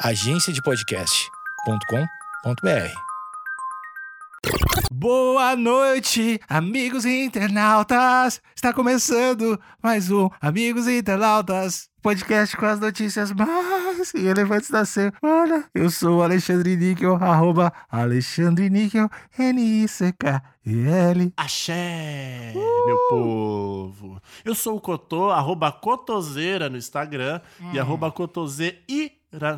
agenciadepodcast.com.br. Boa noite, amigos internautas! Está começando mais um Amigos Internautas, podcast com as notícias mais relevantes da semana. Eu sou o Alexandre Níquel, arroba Alexandre Níquel, N-I-C-K-E-L. Axé, meu povo. Eu sou o Cotô, arroba Cotoseira no Instagram e arroba Cotoseira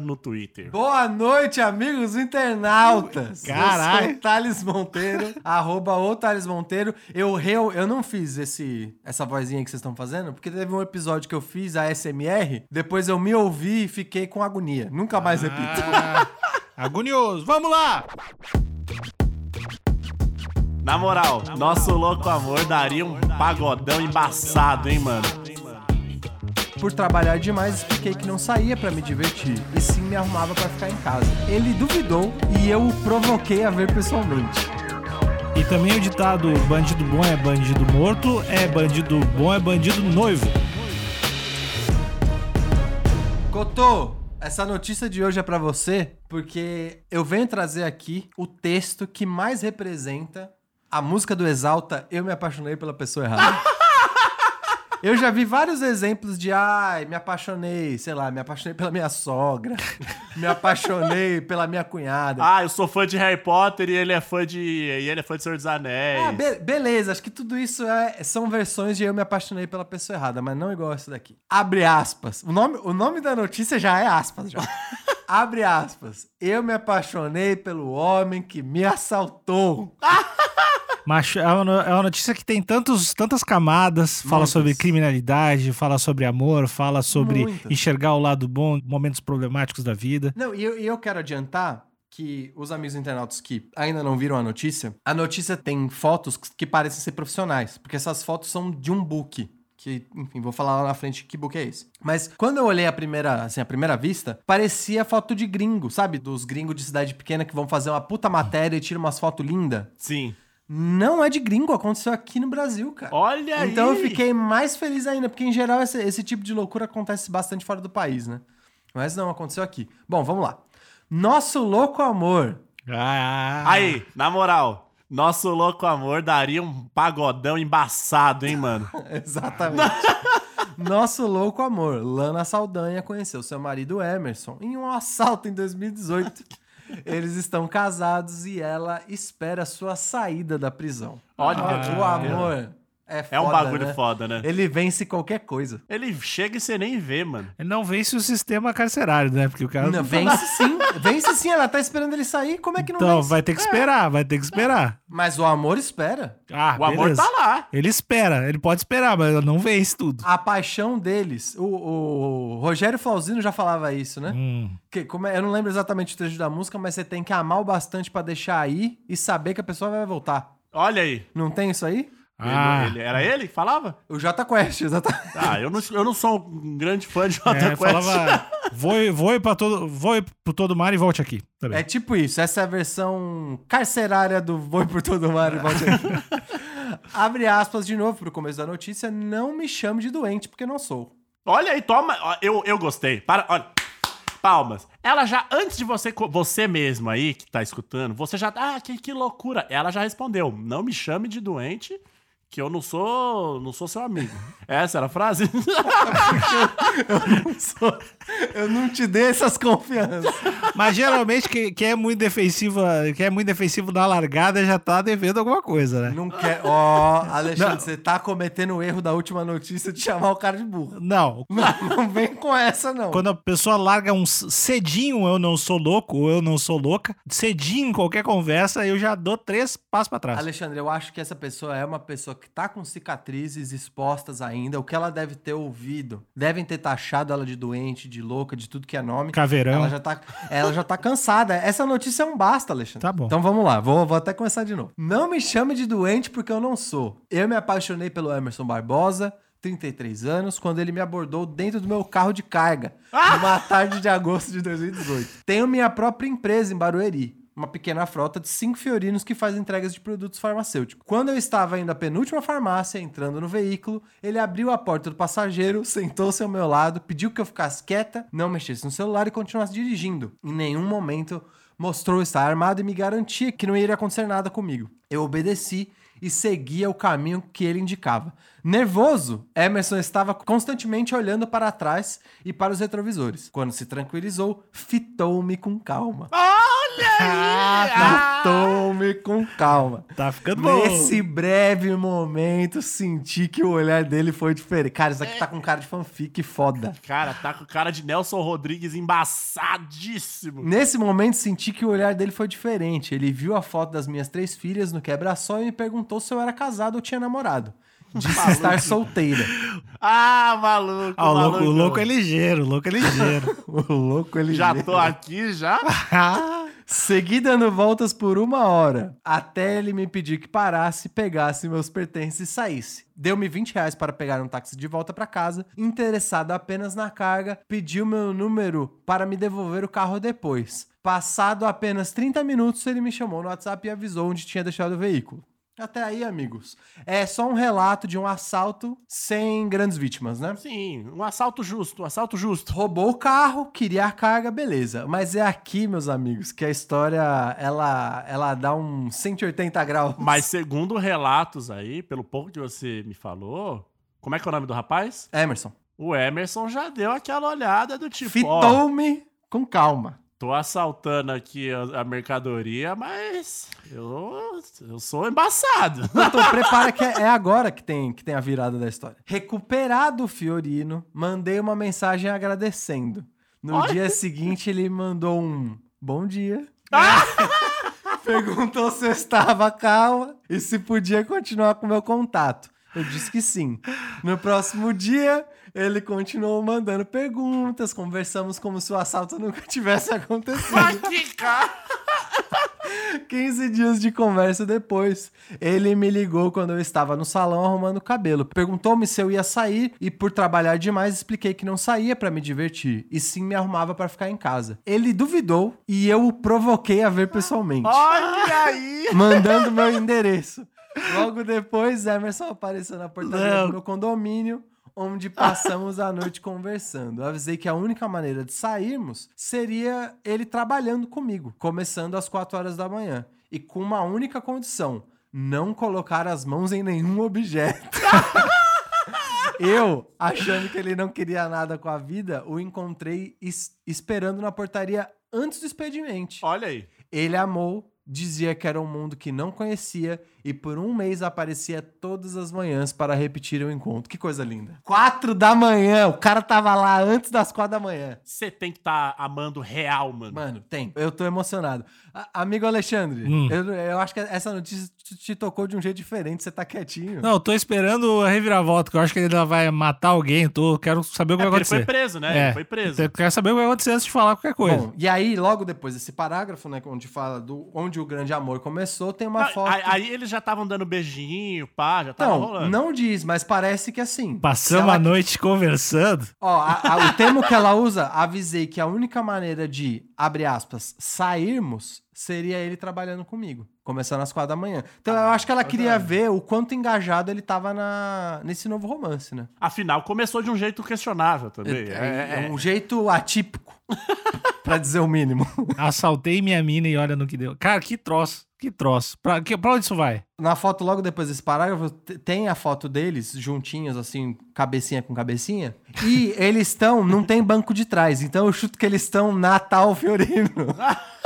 no Twitter. Boa noite, amigos internautas. Caralho. Eu sou o Thales Monteiro, arroba o Thales Monteiro. Eu, reu- eu não fiz esse, essa vozinha que vocês estão fazendo, porque teve um episódio que eu fiz a SMR, depois eu me ouvi e fiquei com agonia. Nunca mais repito. Ah, agonioso, vamos lá! Na moral, nosso louco amor daria um pagodão embaçado, hein, mano? Por trabalhar demais, expliquei que não saía pra me divertir, e sim me arrumava pra ficar em casa. Ele duvidou e eu o provoquei a ver pessoalmente. E também o ditado bandido bom é bandido morto, é bandido bom é bandido noivo. Cotô, essa notícia de hoje é pra você porque eu venho trazer aqui o texto que mais representa a música do Exalta Eu Me Apaixonei pela Pessoa Errada. Eu já vi vários exemplos de, ai, me apaixonei, sei lá, me apaixonei pela minha sogra, me apaixonei pela minha cunhada. Ah, eu sou fã de Harry Potter e ele é fã de. E ele é fã de Senhor dos Anéis. Ah, be- beleza, acho que tudo isso é- são versões de eu me apaixonei pela pessoa errada, mas não igual essa daqui. Abre aspas. O nome, o nome da notícia já é aspas, já. Abre aspas. Eu me apaixonei pelo homem que me assaltou. Mas é uma, é uma notícia que tem tantos, tantas camadas, fala Muitas. sobre criminalidade, fala sobre amor, fala sobre Muitas. enxergar o lado bom, momentos problemáticos da vida. Não, e eu, eu quero adiantar que os amigos internautas que ainda não viram a notícia, a notícia tem fotos que parecem ser profissionais, porque essas fotos são de um book. Que, enfim, vou falar lá na frente que book é esse. Mas quando eu olhei a primeira, assim, a primeira vista, parecia foto de gringo, sabe? Dos gringos de cidade pequena que vão fazer uma puta matéria e tiram umas fotos lindas. Sim. Não é de gringo, aconteceu aqui no Brasil, cara. Olha aí. Então eu fiquei mais feliz ainda, porque em geral esse, esse tipo de loucura acontece bastante fora do país, né? Mas não, aconteceu aqui. Bom, vamos lá. Nosso louco amor. Ah, Aí, na moral, nosso louco amor daria um pagodão embaçado, hein, mano? Exatamente. Nosso louco amor, Lana Saldanha conheceu seu marido Emerson em um assalto em 2018. Eles estão casados e ela espera sua saída da prisão. Olha, o amor é foda, é um bagulho né? foda, né? Ele vence qualquer coisa. Ele chega e você nem vê, mano. Ele não vence o sistema carcerário, né? Porque o cara. Não, vence sim, vence sim. Ela tá esperando ele sair. Como é que não Então, vence? vai ter que esperar, vai ter que esperar. Mas o amor espera. Ah, O amor beleza. tá lá. Ele espera, ele pode esperar, mas não vence tudo. A paixão deles. O, o Rogério Flauzino já falava isso, né? Hum. Que, como é- eu não lembro exatamente o trecho da música, mas você tem que amar o bastante pra deixar aí e saber que a pessoa vai voltar. Olha aí. Não tem isso aí? Ele- Ah, ele- era ele que falava? O Jota Quest, exatamente. Ah, eu não, eu não sou um grande fã de Jota é, Quest. falava. Vou, vou, pra todo, vou pro todo mar e volte aqui. Tá. É tipo isso. Essa é a versão carcerária do Voe por Todo Mar e Volte Aqui. Abre aspas de novo pro começo da notícia. Não me chame de doente, porque não sou. Olha aí, toma. Eu, eu gostei. Para, olha. Palmas. Ela já, antes de você, você mesmo aí que tá escutando, você já. Ah, que, que loucura. Ela já respondeu: não me chame de doente, que eu não sou. não sou seu amigo. Essa era a frase? Eu não te dei essas confianças. Mas geralmente quem, quem é muito defensivo, quem é muito defensivo na largada já tá devendo alguma coisa, né? Não quer. Ó, Alexandre, Não. você tá cometendo o erro da última notícia de chamar o cara de burro. Não. Não, não vem com essa, não. Quando a pessoa larga um cedinho, eu não sou louco, ou eu não sou louca, cedinho em qualquer conversa, eu já dou três passos pra trás. Alexandre, eu acho que essa pessoa é uma pessoa que tá com cicatrizes expostas ainda. O que ela deve ter ouvido? Devem ter taxado ela de doente, de louca, de tudo que é nome. Caveirão. Ela já, tá, ela já tá cansada. Essa notícia é um basta, Alexandre. Tá bom. Então vamos lá, vou, vou até começar de novo. Não me chame de doente porque eu não sou. Eu me apaixonei pelo Emerson Barbosa, 33 anos, quando ele me abordou dentro do meu carro de carga, numa tarde de agosto de 2018. Tenho minha própria empresa em Barueri. Uma pequena frota de cinco fiorinos que faz entregas de produtos farmacêuticos. Quando eu estava indo à penúltima farmácia, entrando no veículo, ele abriu a porta do passageiro, sentou-se ao meu lado, pediu que eu ficasse quieta, não mexesse no celular e continuasse dirigindo. Em nenhum momento mostrou estar armado e me garantia que não iria acontecer nada comigo. Eu obedeci e seguia o caminho que ele indicava. Nervoso, Emerson estava constantemente olhando para trás e para os retrovisores. Quando se tranquilizou, fitou-me com calma. Olha aí! Ah! Fitou-me com calma. Tá ficando bom. Nesse breve momento, senti que o olhar dele foi diferente. Cara, isso aqui tá com cara de fanfic foda. Cara, tá com cara de Nelson Rodrigues embaçadíssimo. Nesse momento, senti que o olhar dele foi diferente. Ele viu a foto das minhas três filhas no quebra-sol e me perguntou se eu era casado ou tinha namorado. Disse estar solteira. Ah, maluco. Ah, o, louco, maluco. o louco é ligeiro, o louco é ligeiro. O louco ele Já tô aqui, já? Segui dando voltas por uma hora, até ele me pedir que parasse, pegasse meus pertences e saísse. Deu-me 20 reais para pegar um táxi de volta para casa. Interessado apenas na carga, pediu meu número para me devolver o carro depois. Passado apenas 30 minutos, ele me chamou no WhatsApp e avisou onde tinha deixado o veículo. Até aí, amigos. É só um relato de um assalto sem grandes vítimas, né? Sim, um assalto justo, um assalto justo. Roubou o carro, queria a carga, beleza. Mas é aqui, meus amigos, que a história ela, ela dá um 180 graus. Mas segundo relatos aí, pelo pouco que você me falou, como é que é o nome do rapaz? Emerson, O Emerson já deu aquela olhada do tipo, fitou-me com calma. Tô assaltando aqui a, a mercadoria, mas eu, eu sou embaçado. Então prepara que é é agora que tem, que tem a virada da história. Recuperado o Fiorino, mandei uma mensagem agradecendo. No Olha. dia seguinte, ele mandou um bom dia. Perguntou se eu estava calma e se podia continuar com o meu contato. Eu disse que sim. No próximo dia, ele continuou mandando perguntas, conversamos como se o assalto nunca tivesse acontecido. Aqui, cara. 15 dias de conversa depois, ele me ligou quando eu estava no salão arrumando o cabelo. Perguntou-me se eu ia sair e, por trabalhar demais, expliquei que não saía para me divertir e sim me arrumava para ficar em casa. Ele duvidou e eu o provoquei a ver pessoalmente, Olha aí. mandando meu endereço. Logo depois, Emerson apareceu na portaria do meu condomínio. Onde passamos a noite conversando. Avisei que a única maneira de sairmos seria ele trabalhando comigo, começando às 4 horas da manhã. E com uma única condição: não colocar as mãos em nenhum objeto. Eu, achando que ele não queria nada com a vida, o encontrei es- esperando na portaria antes do expediente. Olha aí. Ele amou, dizia que era um mundo que não conhecia e por um mês aparecia todas as manhãs para repetir o encontro. Que coisa linda. Quatro da manhã, o cara tava lá antes das quatro da manhã. Você tem que estar amando real, mano. Mano, tem. Eu tô emocionado. A- amigo Alexandre, Hum. eu, eu acho que essa notícia te, te tocou de um jeito diferente, você tá quietinho. Não, eu tô esperando a reviravolta, que eu acho que ele ainda vai matar alguém. Tô, quero saber o que É vai porque ele acontecer. foi preso, né? É. Ele foi preso. Eu quero saber o que vai acontecer antes de falar qualquer coisa. Bom, e aí, logo depois desse parágrafo, né, onde fala do onde o grande amor começou, tem uma Ah, foto. aí, aí eles já estavam dando beijinho, pá, já tava Não, rolando. não diz, mas parece que assim. Passamos ela a noite conversando. Ó, a- a- o termo que ela usa, avisei que a única maneira de, abre aspas, sairmos seria ele trabalhando comigo. Começando às quatro da manhã. Então eu acho que ela queria ver o quanto engajado ele tava na, nesse novo romance, né? Afinal, começou de um jeito questionável também. É, É, é, um jeito atípico, pra dizer o mínimo. Assaltei minha mina e olha no que deu. Cara, que troço. Que troço. Pra, que, pra onde isso vai? Na foto, logo depois desse parágrafo, tem a foto deles juntinhos, assim, cabecinha com cabecinha. E eles estão, não tem banco de trás. Então eu chuto que eles estão na tal Fiorino.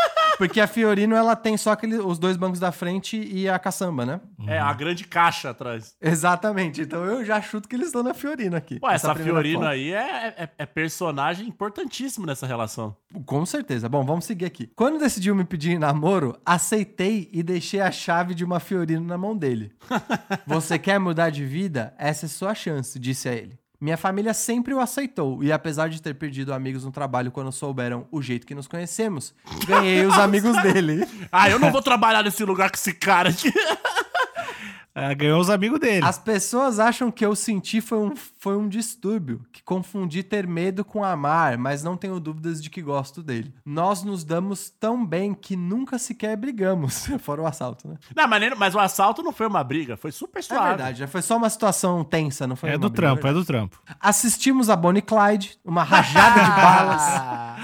Porque a Fiorino, ela tem só aquele, os dois bancos da frente e a caçamba, né? é, a grande caixa atrás. Exatamente. Então eu já chuto que eles estão na Fiorino aqui. Pô, essa, primeira Fiorino foto. aí é, é, é personagem importantíssimo nessa relação. Com certeza. Bom, vamos seguir aqui. Quando decidiu me pedir namoro, aceitei e deixei a chave de uma Fiorino na mão dele. Você quer mudar de vida? Essa é sua chance, disse a ele. Minha família sempre o aceitou, e apesar de ter perdido amigos no trabalho quando souberam o jeito que nos conhecemos, ganhei os amigos dele. Ah, eu não vou trabalhar nesse lugar com esse cara aqui. Ah, ganhou os amigos dele. As pessoas acham que eu senti foi um foi um distúrbio que confundi ter medo com amar, mas não tenho dúvidas de que gosto dele. Nós nos damos tão bem que nunca sequer brigamos, fora o assalto, né? Não, mas, nem- mas o assalto não foi uma briga, foi super É suave. verdade, já foi só uma situação tensa, não foi É uma do briga, trampo, é verdade. do trampo. Assistimos a Bonnie Clyde, uma rajada de balas,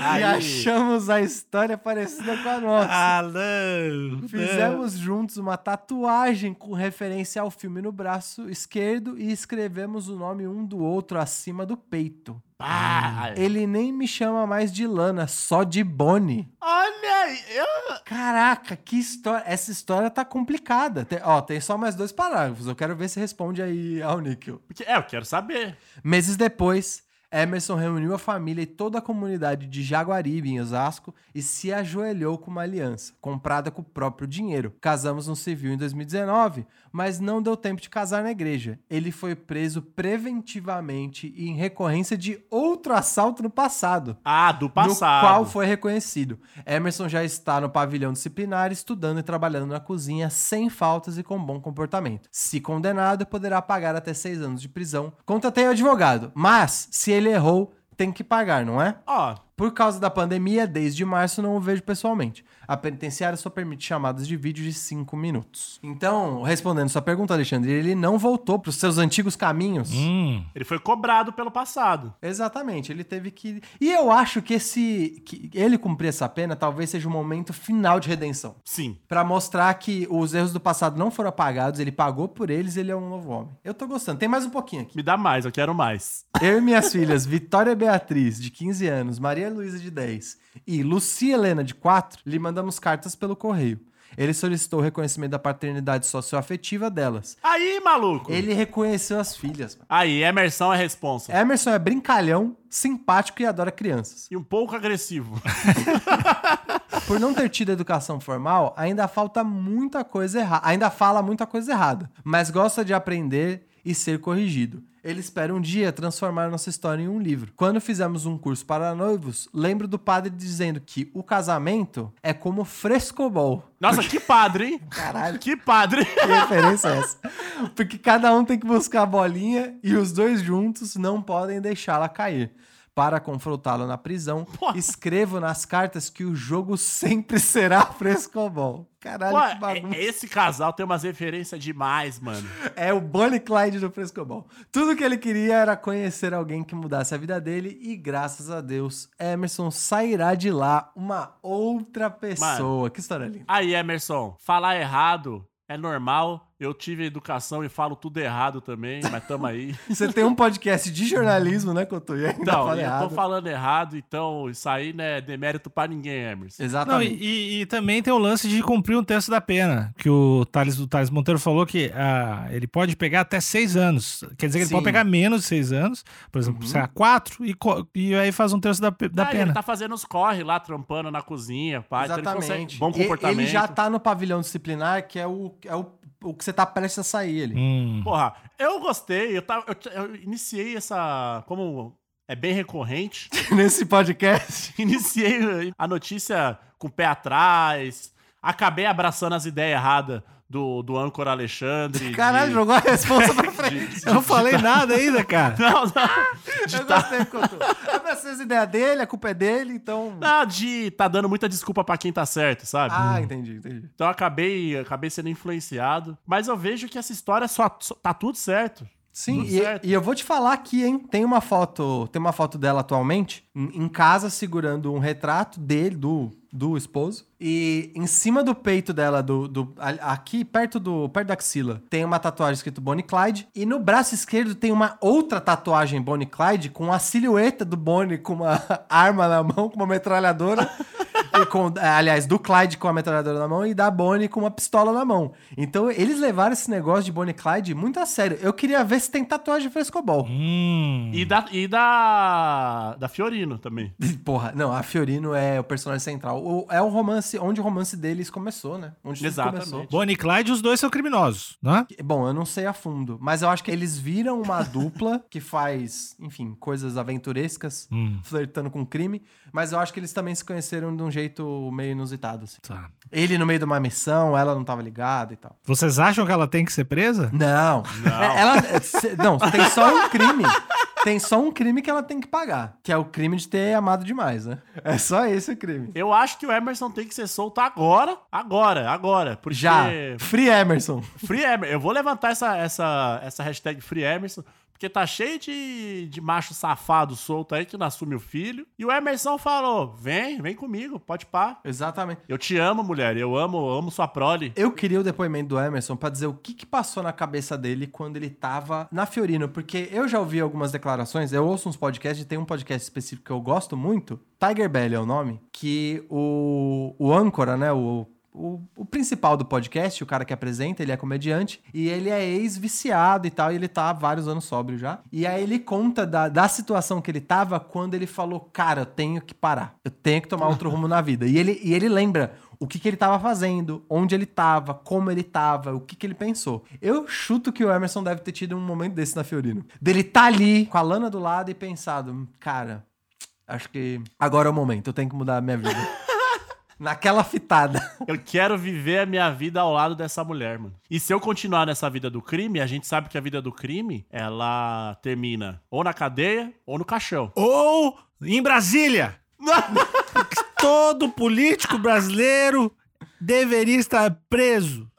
Aí. e achamos a história parecida com a nossa. Ah, não. Fizemos juntos uma tatuagem com referência ao filme no braço esquerdo e escrevemos o nome um do outro acima do peito. Ah, Ele nem me chama mais de Lana, só de Bonnie. olha aí, eu... Caraca, que história. Essa história tá complicada. Tem- ó, tem só mais dois parágrafos. Eu quero ver se responde aí ao Níquel. porque- É, eu quero saber. Meses depois, Emerson reuniu a família e toda a comunidade de Jaguaribe, em Osasco, e se ajoelhou com uma aliança, comprada com o próprio dinheiro. Casamos no civil em 2019, mas não deu tempo de casar na igreja. Ele foi preso preventivamente e em recorrência de outro assalto no passado. Ah, do passado. No qual foi reconhecido. Emerson já está no pavilhão disciplinar, estudando e trabalhando na cozinha sem faltas e com bom comportamento. Se condenado, poderá pagar até seis anos de prisão. Contatei o advogado, mas se ele errou, tem que pagar, não é? Ó, Por causa da pandemia, desde março não o vejo pessoalmente. A penitenciária só permite chamadas de vídeo de 5 minutos. Então, respondendo sua pergunta, Alexandre, ele não voltou para os seus antigos caminhos. Hum, ele foi cobrado pelo passado. Exatamente, ele teve que. E eu acho que esse. que ele cumprir essa pena talvez seja o momento final de redenção. Sim. Pra mostrar que os erros do passado não foram apagados, ele pagou por eles ele é um novo homem. Eu tô gostando. Tem mais um pouquinho aqui. Me dá mais, eu quero mais. Eu e minhas filhas, Vitória Beatriz, de 15 anos, Maria Luísa, de 10, e Lucia Helena, de 4, lhe mandamos cartas pelo correio. Ele solicitou o reconhecimento da paternidade socioafetiva delas. Aí, maluco. Ele reconheceu as filhas. mano. Aí, Emerson é responsa. Emerson é brincalhão, simpático e adora crianças. E um pouco agressivo. Por não ter tido educação formal, ainda falta muita coisa errada. Ainda fala muita coisa errada, mas gosta de aprender e ser corrigido. Ele espera um dia transformar nossa história em um livro. Quando fizemos um curso para noivos, lembro do padre dizendo que o casamento é como frescobol. Nossa, que padre, hein? Caralho. Que padre. Que referência é essa? Porque cada um tem que buscar a bolinha e os dois juntos não podem deixá-la cair. Para confrontá-lo na prisão, Porra. escrevo nas cartas que o jogo sempre será frescobol. Caralho, Pô, que bagunça. é- esse casal tem umas referências demais, mano. É o Bonnie Clyde do Frescobol. Tudo que ele queria era conhecer alguém que mudasse a vida dele e, graças a Deus, Emerson sairá de lá uma outra pessoa. Que história linda. Aí, Emerson, falar errado é normal. Eu tive educação e falo tudo errado também, mas tamo aí. Você tem um podcast de jornalismo, né, Couto? E ainda Não, fala eu errado. tô falando errado, então isso aí não é demérito pra ninguém, Emerson. Não, Exatamente. e, e- e também tem o lance de cumprir um terço da pena, que o Thales, o Thales Monteiro falou que ah, ele pode pegar até seis anos. Quer dizer que ele Sim. Uhum. pode pegar menos de seis anos, por exemplo, sei lá, quatro, e, e aí faz um terço da, da Ah, pena. Ele tá fazendo os corre lá, trampando na cozinha, pai. Então ele consegue Exatamente. bom comportamento. Ele já tá no pavilhão disciplinar, que é o, é o, o que você tá prestes a sair ali. Hum. Porra, eu gostei, eu, tava, eu, eu iniciei essa. Como é bem recorrente, Nesse podcast. iniciei a notícia com o pé atrás, acabei abraçando as ideias erradas do, do âncora Alexandre. Caralho, de- jogou a resposta pra frente. Eu não falei nada ainda, cara. Não, não. De Eu tá, gostei, Couto. Abraçou as ideias dele, a culpa é dele, então... não, de tá dando muita desculpa pra quem tá certo, sabe? Ah, entendi, entendi. Então eu acabei, acabei sendo influenciado. Mas eu vejo que essa história só, só- tá tudo certo. Sim, e, e eu vou te falar aqui, hein? Tem uma foto, tem uma foto dela atualmente em, em casa segurando um retrato dele, do, do esposo. E em cima do peito dela, do, do aqui perto do perto da axila, tem uma tatuagem escrito Bonnie Clyde. E no braço esquerdo tem uma outra tatuagem Bonnie Clyde com a silhueta do Bonnie com uma arma na mão, com uma metralhadora. e com, aliás, do Clyde com a metralhadora na mão e da Bonnie com uma pistola na mão. Então eles levaram esse negócio de Bonnie Clyde muito a sério. Eu queria ver se tem tatuagem frescobol. Hum. E da, e da, da Fiorino também. Porra, não, a Fiorino é o personagem central. O- é o romance, onde o romance deles começou, né? Onde tudo Exatamente. começou. Bonnie e Clyde, os dois são criminosos, não é? Bom, eu não sei a fundo, mas eu acho que eles viram uma dupla que faz, enfim, coisas aventurescas, Hum. flertando com crime, mas eu acho que eles também se conheceram de um jeito meio inusitado, assim. Tá. Ele no meio de uma missão, ela não tava ligada e tal. Vocês acham que ela tem que ser presa? Não. Não. Ela, é, não, tem só um crime. Tem só um crime que ela tem que pagar. Que é o crime de ter amado demais, né? É só esse o crime. Eu acho que o Emerson tem que ser solto agora, agora, agora. Porque Já. Free Emerson. Free Emerson. Eu vou levantar essa, essa, essa hashtag Free Emerson, porque tá cheio de, de macho safado solto aí que não assume o filho. E o Emerson falou: vem, vem comigo, pode pá. Exatamente. Eu te amo, mulher. Eu amo, amo sua prole. Eu queria o depoimento do Emerson pra dizer o que, que passou na cabeça dele quando ele tava na Fiorino, porque eu já ouvi algumas declarações, eu ouço uns podcasts, e tem um podcast específico que eu gosto muito, Tiger Belly é o nome, que o, o âncora, né, o, o, o principal do podcast, o cara que apresenta, ele é comediante, e ele é ex-viciado e tal, e ele tá há vários anos sóbrio já. E aí ele conta da, da situação que ele tava quando ele falou, cara, eu tenho que parar, eu tenho que tomar outro rumo na vida. E ele, e ele lembra o que, que ele tava fazendo, onde ele tava, como ele tava, o que, que ele pensou. Eu chuto que o Emerson deve ter tido um momento desse na Fiorino. Dele tá ali, com a Lana do lado e pensado, cara, acho que agora é o momento, eu tenho que mudar a minha vida. Naquela fitada. Eu quero viver a minha vida ao lado dessa mulher, mano. E se eu continuar nessa vida do crime, a gente sabe que a vida do crime, ela termina ou na cadeia ou no caixão. Ou em Brasília. Todo político brasileiro deveria estar preso.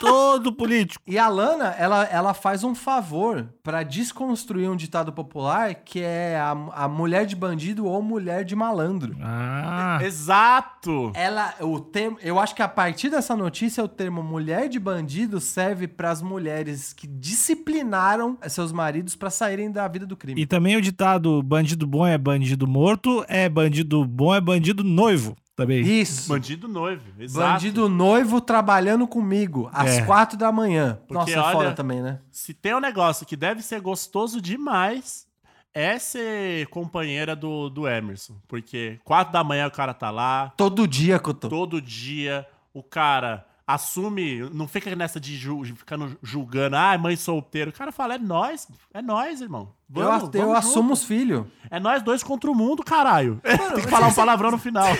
Todo político. E a Lana, ela, ela faz um favor pra desconstruir um ditado popular que é a, a mulher de bandido ou mulher de malandro. Ah. Exato! Ela, o termo, eu acho que a partir dessa notícia o termo mulher de bandido serve pras mulheres que disciplinaram seus maridos pra saírem da vida do crime. E também o ditado bandido bom é bandido morto, é bandido bom é bandido noivo também. Isso. Bandido noivo, exato. Bandido noivo trabalhando comigo às É. quatro da manhã. Porque, Nossa, é foda olha, também, né? Se tem um negócio que deve ser gostoso demais, é ser companheira do, do Emerson. Porque quatro da manhã o cara tá lá, Todo dia, Cotô. todo dia o cara assume, não fica nessa de ju, ficando julgando, ah, mãe solteiro. O cara fala, é nós, é nós, irmão. Eu, Vamos, eu vamos assumo junto. os filhos. É nós dois contra o mundo, caralho. Tem que falar um palavrão no final.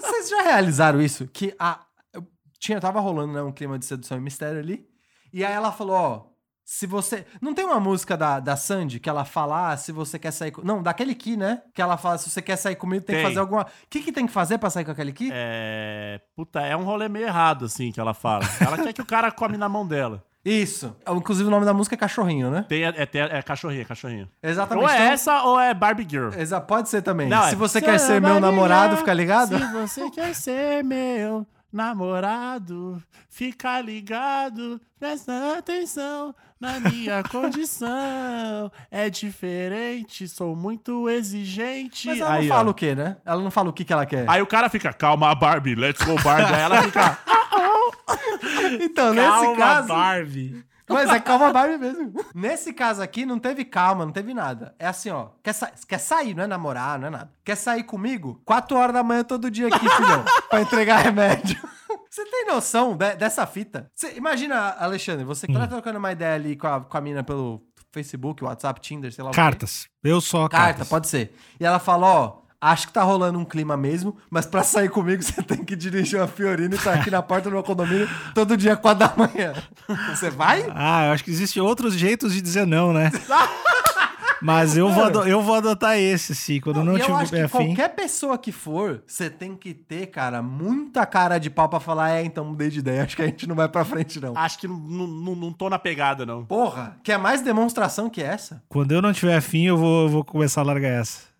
Vocês já realizaram isso? Que a. eu tinha, tava rolando né, um clima de sedução e mistério ali. E aí ela falou: ó, se você. Não tem uma música da, da Sandy que ela fala, ah, se você quer sair. com- Não, daquele Ki, né? Que ela fala, se você quer sair comigo, tem, que Tem. fazer alguma. O que, que tem que fazer pra sair com aquele Ki? É. Puta, é um rolê meio errado, assim, que ela fala. Ela quer que o cara come na mão dela. Isso. Inclusive o nome da música é Cachorrinho, né? Tem, é, é, é cachorrinha, cachorrinha. Exatamente. Ou é Então- essa ou é Barbie Girl. Exa- pode ser também. Não, se é- você quer ser meu namorado, fica ligado? Se você quer ser meu namorado, fica ligado, presta atenção na minha condição. É diferente, sou muito exigente. Mas ela aí, não fala ó. o quê, né? Ela não fala o que, que ela quer. Aí o cara fica, calma, Barbie, let's go, Barbie. Aí ela fica, então, nesse Calma, caso. Barbie. Mas é calma Barbie mesmo. Nesse caso aqui, não teve calma, não teve nada. É assim, ó. Quer, sa quer sair, não é namorar, não é nada. Quer sair comigo? 4 horas da manhã todo dia aqui, filhão. pra entregar remédio. Você tem noção de- dessa fita? Você, imagina, Alexandre, você que tá trocando uma ideia ali com a, com a mina pelo Facebook, WhatsApp, Tinder, sei lá. Cartas. Eu só Carta, cartas. pode ser. E ela fala, ó, acho que tá rolando um clima mesmo, mas pra sair comigo você tem que dirigir uma Fiorino e tá aqui na porta do meu condomínio todo dia, 4 da manhã. Você vai? Ah, eu acho que existem outros jeitos de dizer não, né? Mas eu vou, eu vou adotar esse, sim. Quando eu não e eu acho tiver que afim. qualquer pessoa que for, você tem que ter, cara, muita cara de pau pra falar, é, então mudei de ideia, acho que a gente não vai pra frente, não. acho que não, não, não tô na pegada, não. Porra, quer mais demonstração que essa? Quando eu não tiver afim, eu vou, eu vou começar a largar essa.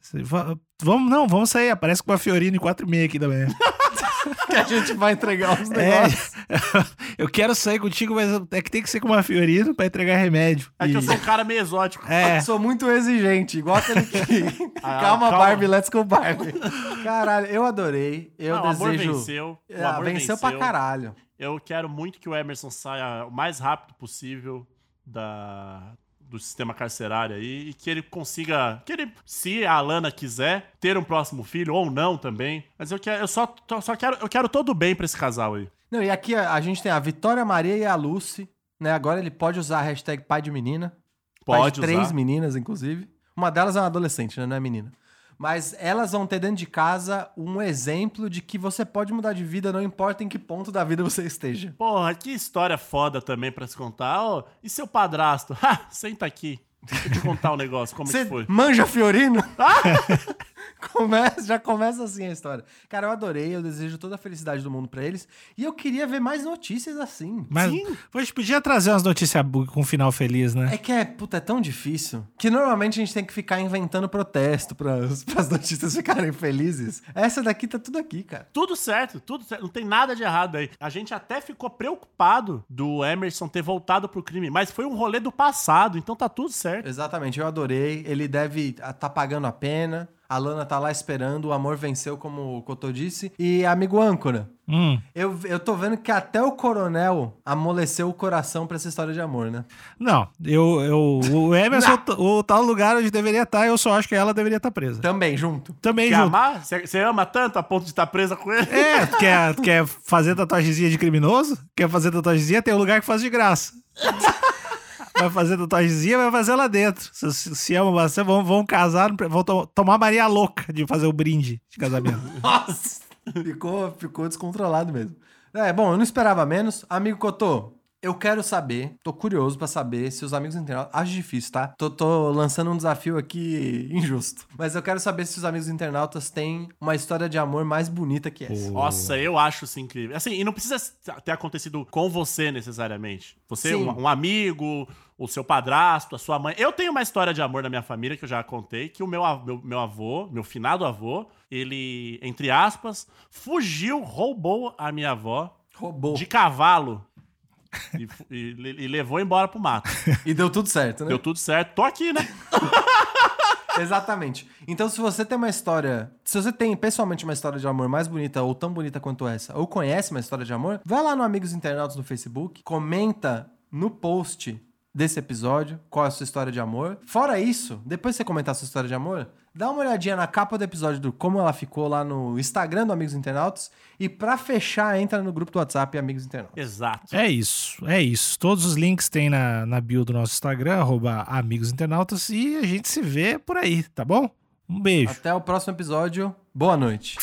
Vamos, não, vamos sair. Aparece com a Fiorina em 4 e meia aqui manhã. Que a gente vai entregar os É, negócios. eu quero sair contigo, mas é que tem que ser com uma Fiorina pra entregar remédio. É que E- eu sou um cara meio exótico. É, Sou muito exigente, igual aquele que. Ah, calma, calma. Barbie, let's go, Barbie. Caralho, eu adorei. Eu Não, o amor desejo. venceu. O É, amor venceu pra caralho. Eu quero muito que o Emerson saia o mais rápido possível da, do sistema carcerário aí e que ele consiga, que ele, se a Alana quiser, ter um próximo filho ou não também. Mas eu, quero, eu só, só quero, eu quero todo bem pra esse casal aí. Não, e aqui a, a gente tem a Vitória Maria e a Lucy, né? Agora ele pode usar a hashtag pai de menina. pai Pode de três usar. meninas, inclusive. Uma delas é uma adolescente, né? Não é menina. Mas elas vão ter dentro de casa um exemplo de que você pode mudar de vida, não importa em que ponto da vida você esteja. Porra, que história foda também pra se contar. Ô, e seu padrasto? Ha, senta aqui. Deixa eu te contar um negócio, como que foi. manja Fiorino? começa, já começa assim a história. Cara, eu adorei, eu desejo toda a felicidade do mundo pra eles. E eu queria ver mais notícias assim. Mas Sim. a gente podia trazer umas notícias com um final feliz, né? É que é, puta, é tão difícil que normalmente a gente tem que ficar inventando protesto pras, pras notícias ficarem felizes. Essa daqui tá tudo aqui, cara. Tudo certo, tudo certo. Não tem nada de errado aí. A gente até ficou preocupado do Emerson ter voltado pro crime, mas foi um rolê do passado, então tá tudo certo. Exatamente, eu adorei. Ele deve estar tá pagando a pena. A Lana tá lá esperando, o amor venceu, como o Cotô disse. E, amigo âncora, Hum. eu, eu tô vendo que até o coronel amoleceu o coração pra essa história de amor, né? Não, eu, eu, o Emerson, o tal lugar onde deveria estar, eu só acho que ela deveria estar presa. Também, junto. Também Quer junto. amar? Você você ama tanto a ponto de estar presa com ele? É, quer, quer fazer tatuagemzinha de criminoso? Quer fazer tatuagemzinha? Tem um lugar que faz de graça. Vai fazer tatuagemzinha, vai fazer lá dentro. Se, se, se ama bastante, vão, vão casar, vão to- tomar Maria louca de fazer o brinde de casamento. Nossa! ficou, ficou descontrolado mesmo. É, bom, eu não esperava menos. Amigo Cotô, eu quero saber, tô curioso pra saber se os amigos internautas. Acho difícil, tá? Tô, tô lançando um desafio aqui injusto. Mas eu quero saber se os amigos internautas têm uma história de amor mais bonita que essa. Nossa, eu acho isso incrível. Assim, e não precisa ter acontecido com você necessariamente. Você, um, um amigo, o seu padrasto, a sua mãe. Eu tenho uma história de amor na minha família que eu já contei, que o meu, meu, meu avô, meu finado avô, ele, entre aspas, fugiu, roubou a minha avó Roubou. de cavalo e, e e levou embora pro mato. E deu tudo certo, né? Deu tudo certo. Tô aqui, né? Exatamente. Então, se você tem uma história. Se você tem pessoalmente uma história de amor mais bonita ou tão bonita quanto essa, ou conhece uma história de amor, vai lá no Amigos Internautas no Facebook, comenta no post desse episódio qual é a sua história de amor. Fora isso, depois que você comentar a sua história de amor, dá uma olhadinha na capa do episódio do como ela ficou lá no Instagram do Amigos Internautas. E pra fechar, entra no grupo do WhatsApp Amigos Internautas. Exato. É isso, é isso. Todos os links tem na, na bio do nosso Instagram, arroba Amigos Internautas, e a gente se vê por aí, tá bom? Um beijo. Até o próximo episódio. Boa noite.